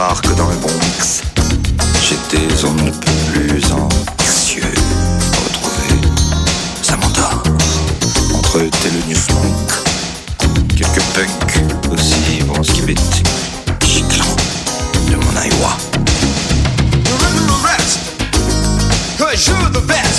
Que dans le Bronx, j'étais on ne peut plus anxieux. Retrouver Samantha entre Thelonious Monk, quelques punks aussi bronskibétiques, giclants de mon Iowa. The best.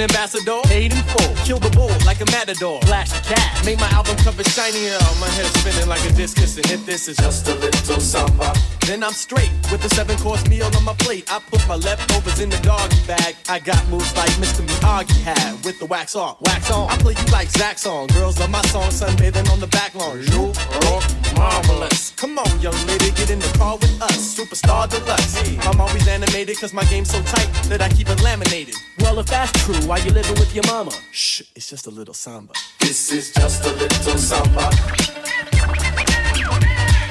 Ambassador. Paid in full. Kill the bull like a matador. Flash cat. Make my album cover shinier. My head spinning like a discus. And if this is just a little samba, then I'm straight with a seven course meal on my plate. I put my leftovers in the doggy bag. I got moves like Mr. Miyagi had with the wax on, wax on. I play you like Zach song. Girls love my song. Sunbathing on the back lawn. You rock marvelous. Come on, young lady, get in the car with us. Superstar deluxe. I'm always animated cause my game's so tight that I keep it laminated. Well, if that's true, why you living with your mama? Shh, it's just a little samba. This is just a little samba.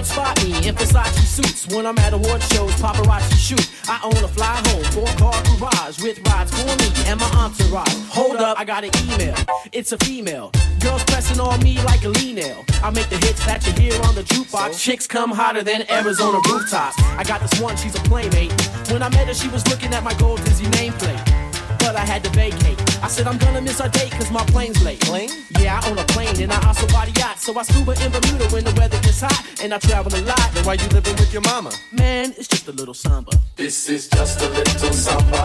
might spot me in Versace suits when I'm at award shows, paparazzi shoot. I own a fly home, four car garage with rides for me and my entourage. Hold up, I got an email. It's a female. Girls pressing on me like a lean nail. I make the hits that you hear on the jukebox. Chicks come hotter than Arizona rooftops. I got this one, she's a playmate. When I met her, she was looking at my gold Disney nameplate but I had to vacate. I said I'm gonna miss our date cause my plane's late. Plane? Yeah, I own a plane and I also body yacht. So I scuba in Bermuda when the weather gets hot and I travel a lot. Then why you living with your mama? Man, it's just a little samba. This is just a little samba.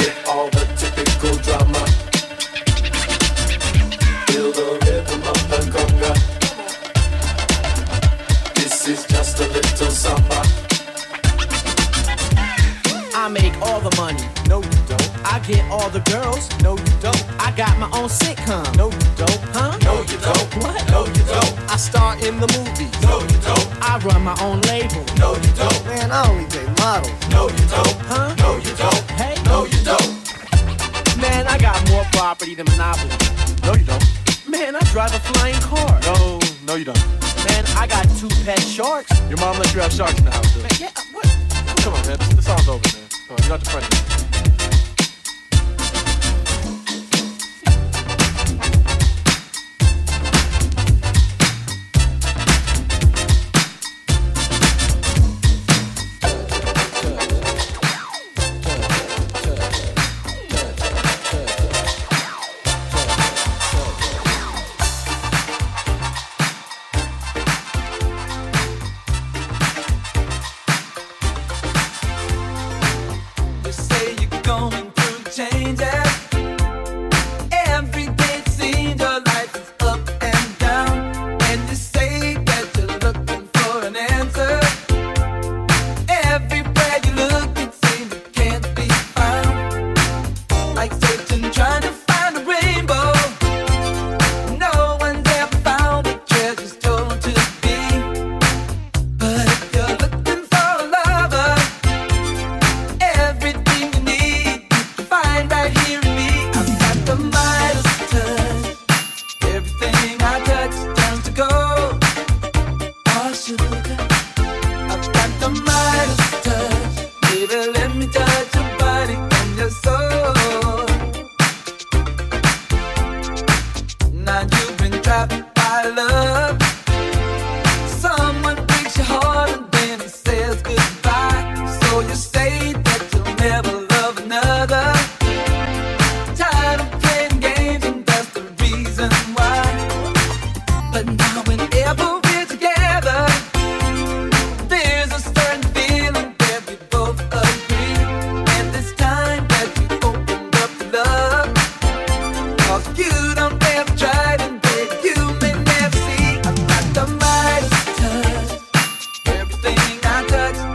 With all the typical drama. Feel the rhythm of the conga. This is just a little samba. Get all the girls. No, you don't. I got my own sitcom. No, you don't. Huh? No, you don't. What? No, you don't. I star in the movies. No, you don't. I run my own label. No, you don't. Man, I only date models. No, you don't. Huh? No, you don't. Hey? No, you don't. Man, I got more property than Monopoly. No, you don't. Man, I drive a flying car. No, no, you don't. Man, I got two pet sharks. Your mom lets you have sharks in the house, dude. Man, yeah, what? Come on, man. The, song's over, man. Come on, you're not the president. touch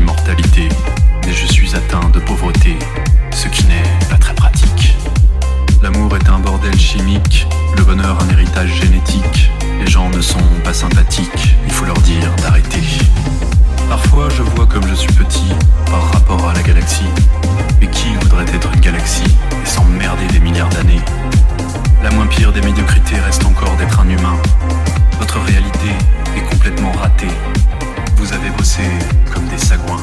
l'immortalité, mais je suis atteint de pauvreté, ce qui n'est pas très pratique. L'amour est un bordel chimique, le bonheur un héritage génétique. Les gens ne sont pas sympathiques, il faut leur dire d'arrêter. Parfois je vois comme je suis petit par rapport à la galaxie. Mais qui voudrait être une galaxie et s'emmerder des milliards d'années? La moins pire des médiocrités reste encore d'être un humain. Votre réalité est complètement ratée. Vous avez bossé comme des sagouins.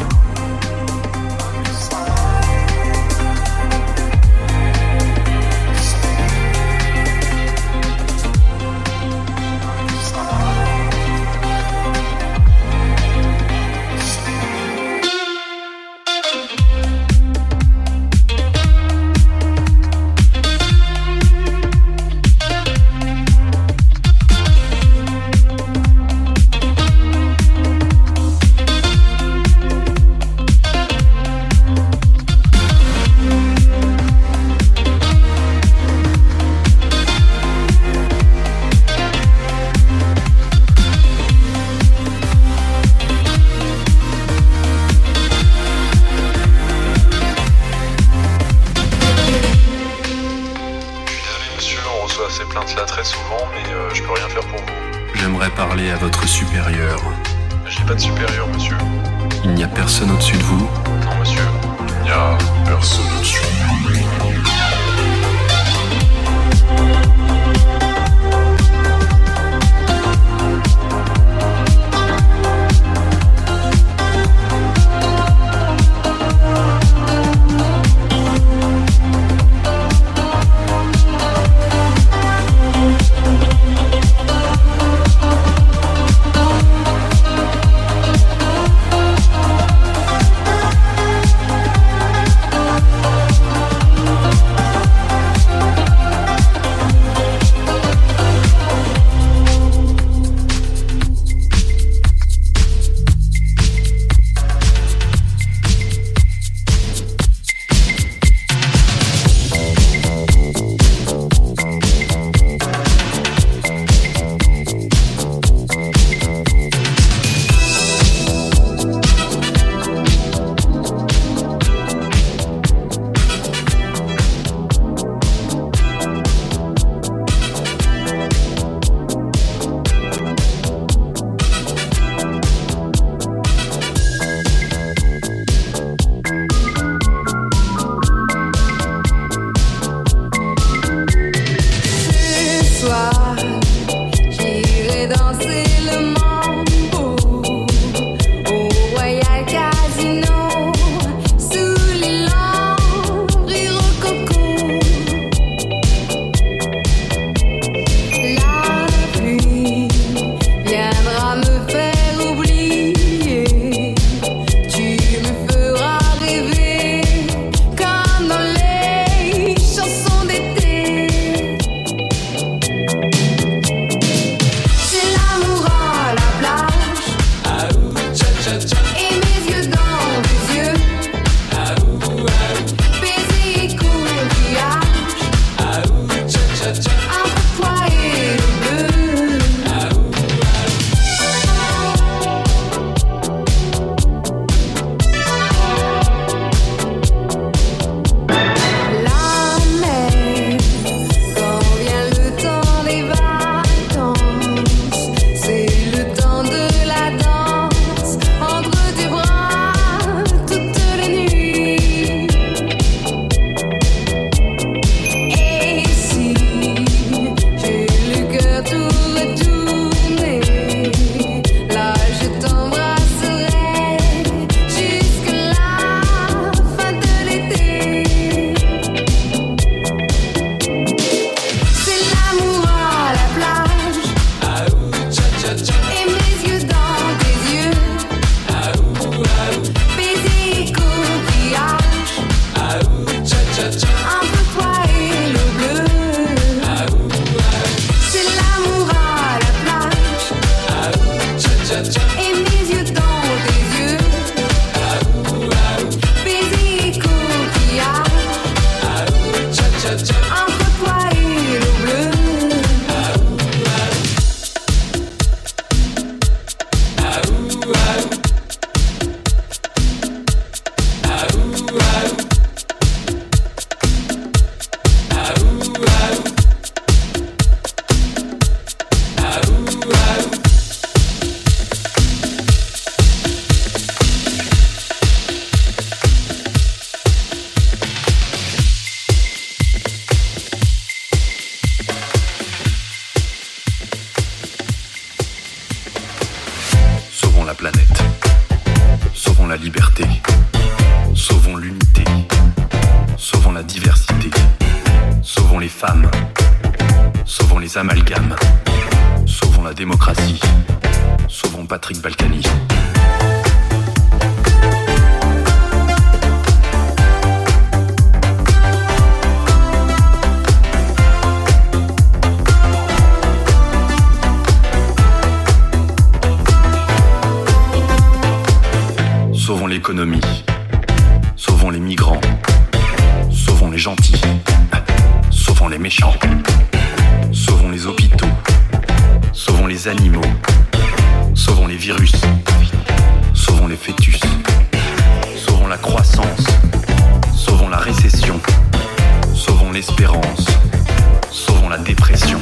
Sauvons la dépression.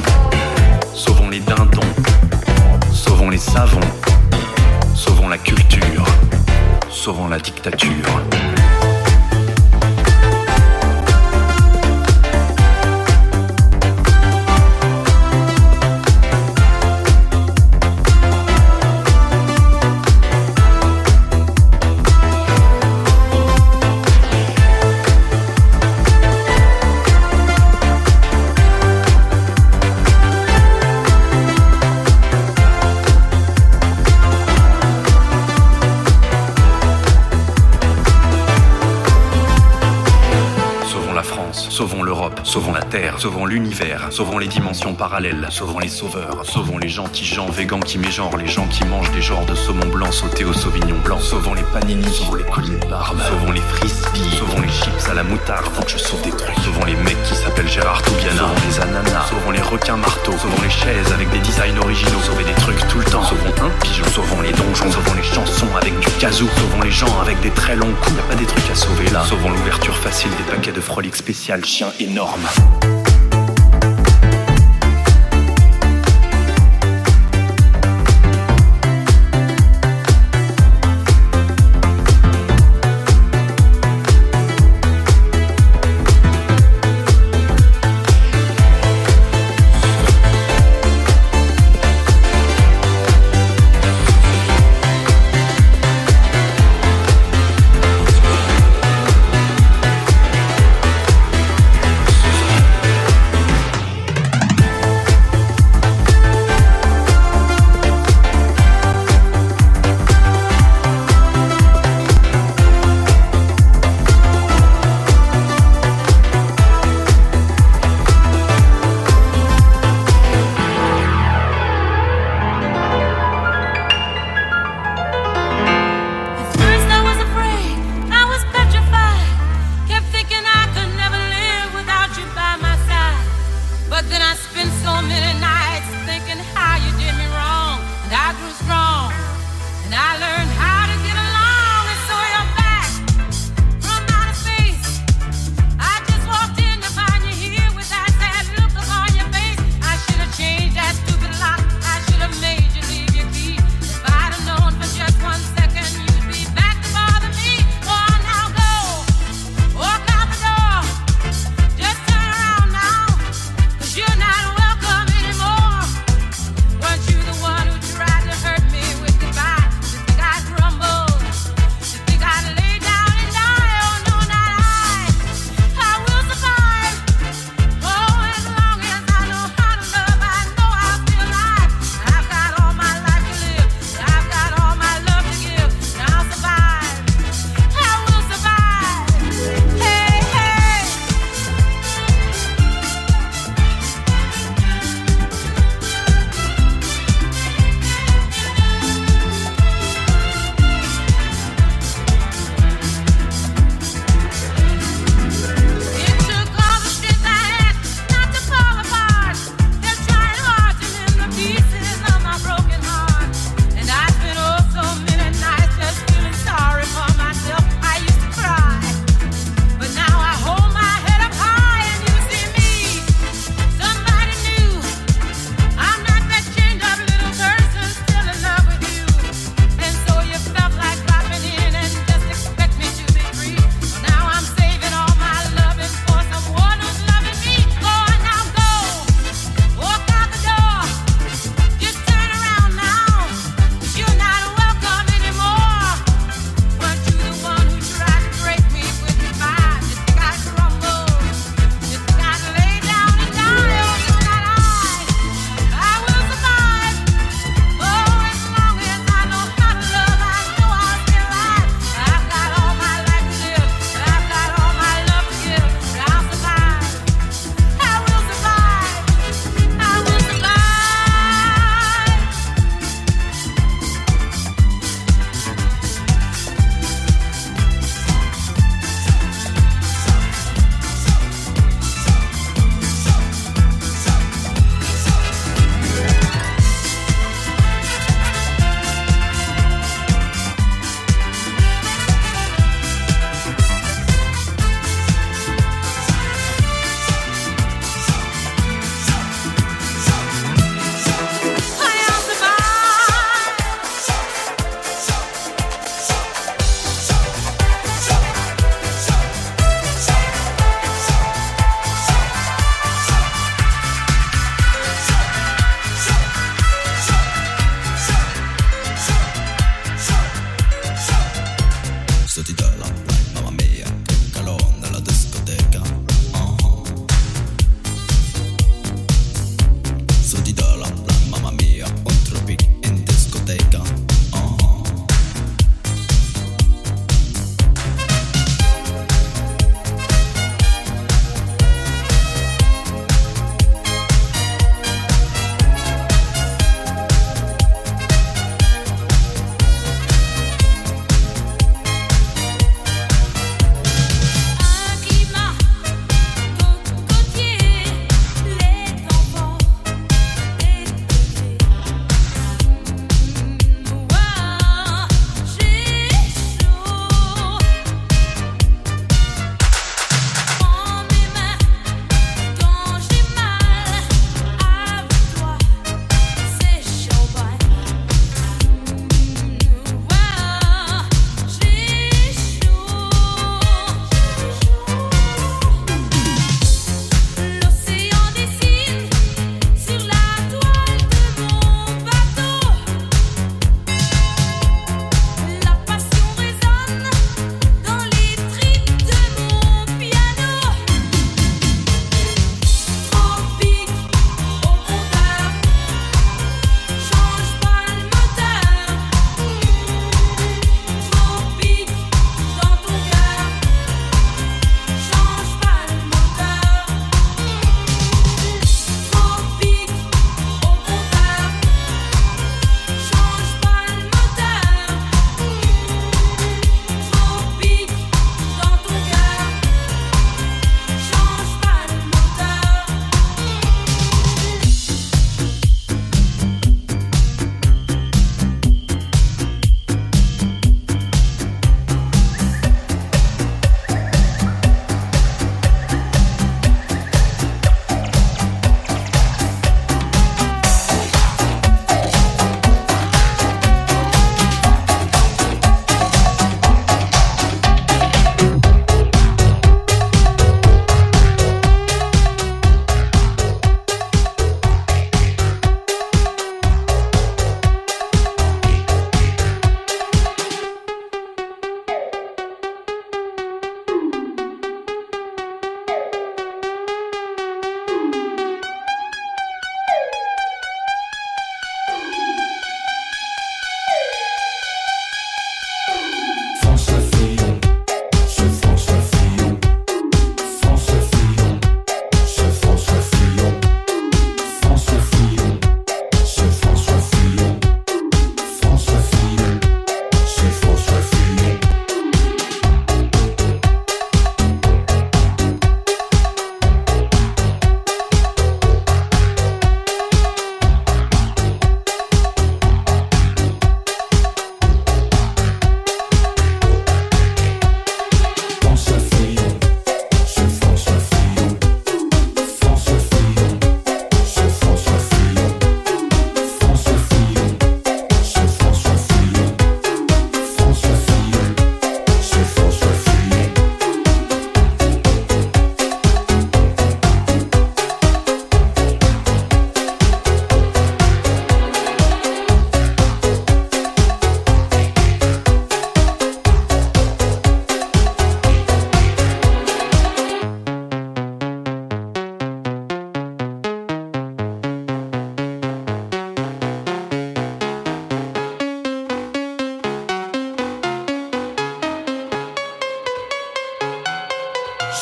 Sauvons les dindons. Sauvons les savons. Sauvons la culture. Sauvons la dictature. Sauvons l'univers, sauvons les dimensions parallèles, sauvons les sauveurs, sauvons les gentils gens végans qui mégenrent, les gens qui mangent des genres de saumon blanc sauté au sauvignon blanc, sauvons les panini, sauvons les colliers de sauvons les frisbees, sauvons les chips à la moutarde, faut que je sauve des trucs, sauvons les mecs qui s'appellent Gérard Toubiana, sauvons les ananas, sauvons les requins marteaux, sauvons les chaises avec des designs originaux, sauvez des trucs tout le temps, sauvons un pigeon, sauvons les donjons, sauvons les chansons avec du kazoo, sauvons les gens avec des très longs coups, y a pas des trucs à sauver là, sauvons l'ouverture facile des paquets de frolic spécial chien énorme.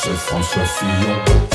c'est François Fillon.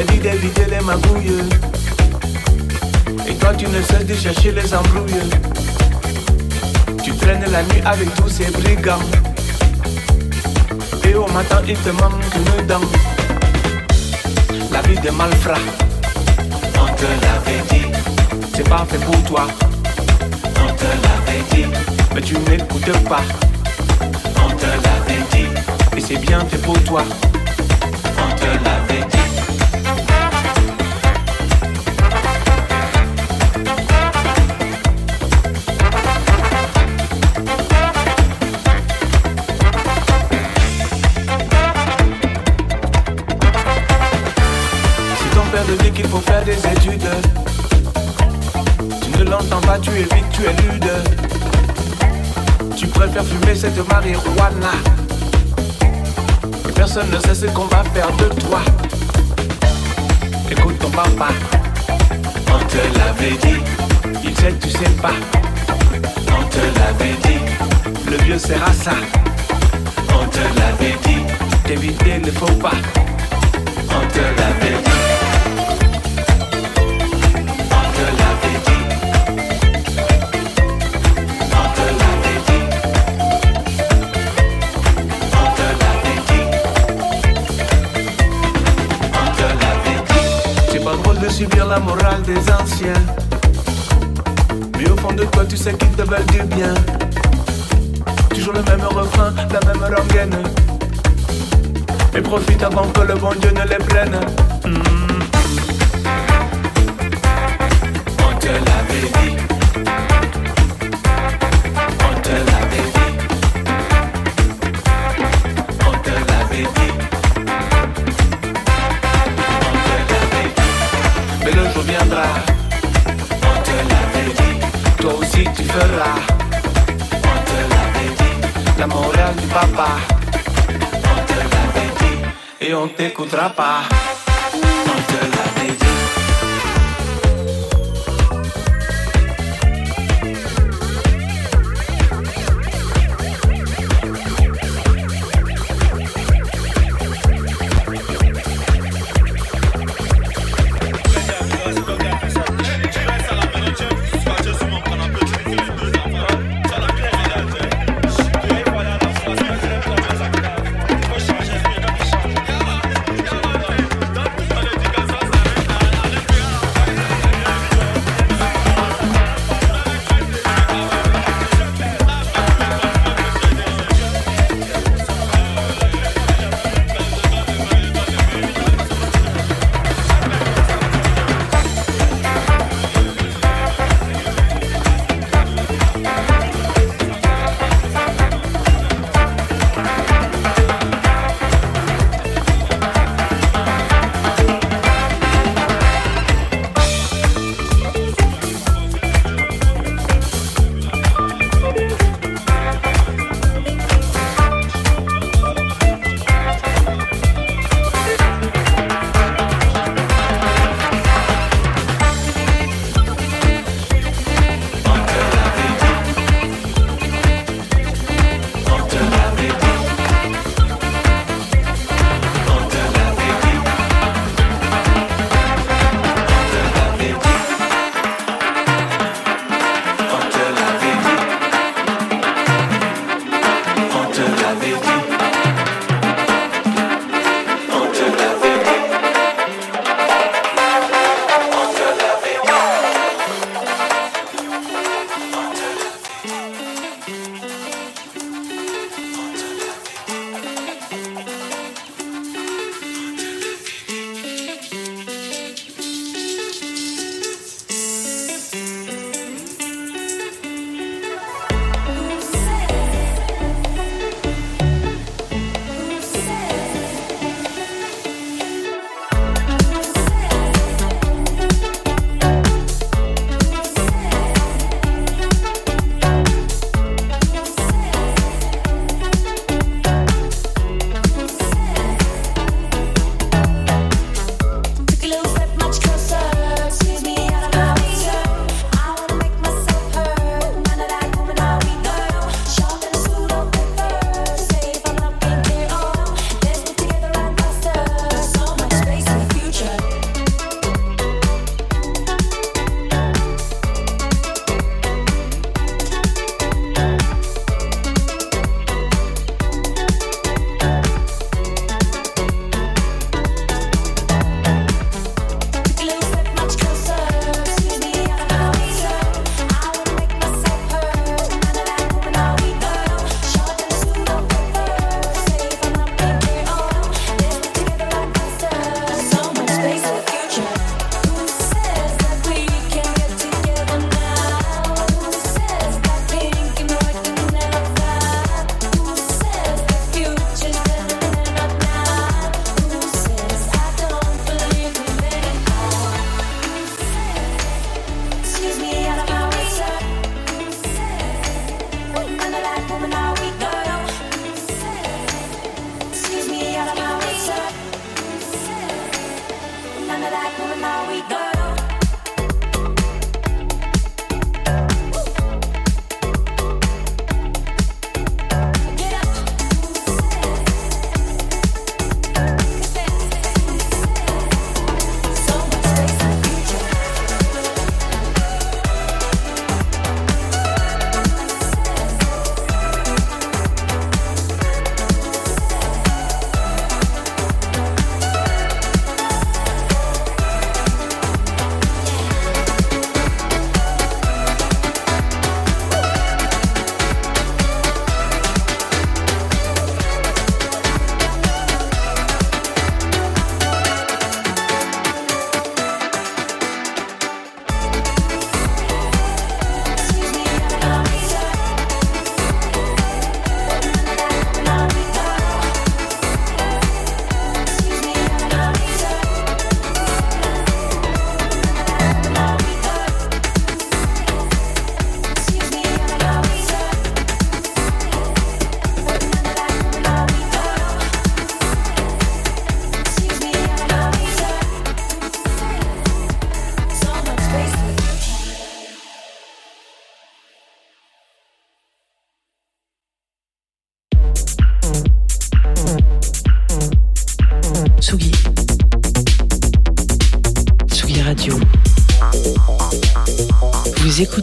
Ta mère t'a dit d'éviter les magouilles. Et toi tu ne cesses de chercher les embrouilles. Tu traînes la nuit avec tous ces brigands. Et au matin il te manque une dent. La vie de malfrat, on te l'avait dit. C'est pas fait pour toi, on te l'avait dit. Mais tu n'écoutes pas, on te l'avait dit. Et c'est bien fait pour toi, on te l'avait dit. Faut faire des études, tu ne l'entends pas, tu évites, tu es lude. Tu préfères fumer cette marijuana. Personne ne sait ce qu'on va faire de toi. Écoute ton papa, on te l'avait dit. Il sait, tu sais pas. On te l'avait dit. Le vieux sert à ça. On te l'avait dit. D'éviter ne faut pas. On te l'avait dit. Subir la morale des anciens. Mais au fond de toi, tu sais qu'ils te veulent du bien. Toujours le même refrain, la même rengaine. Et profite avant que le bon Dieu ne les prenne. Mm. On te l'avait dit. On te l'avait dit. Toi aussi tu feras. On te l'avait dit. La morale du papa. On te l'avait dit. Et on t'écoutera pas. On te l'avait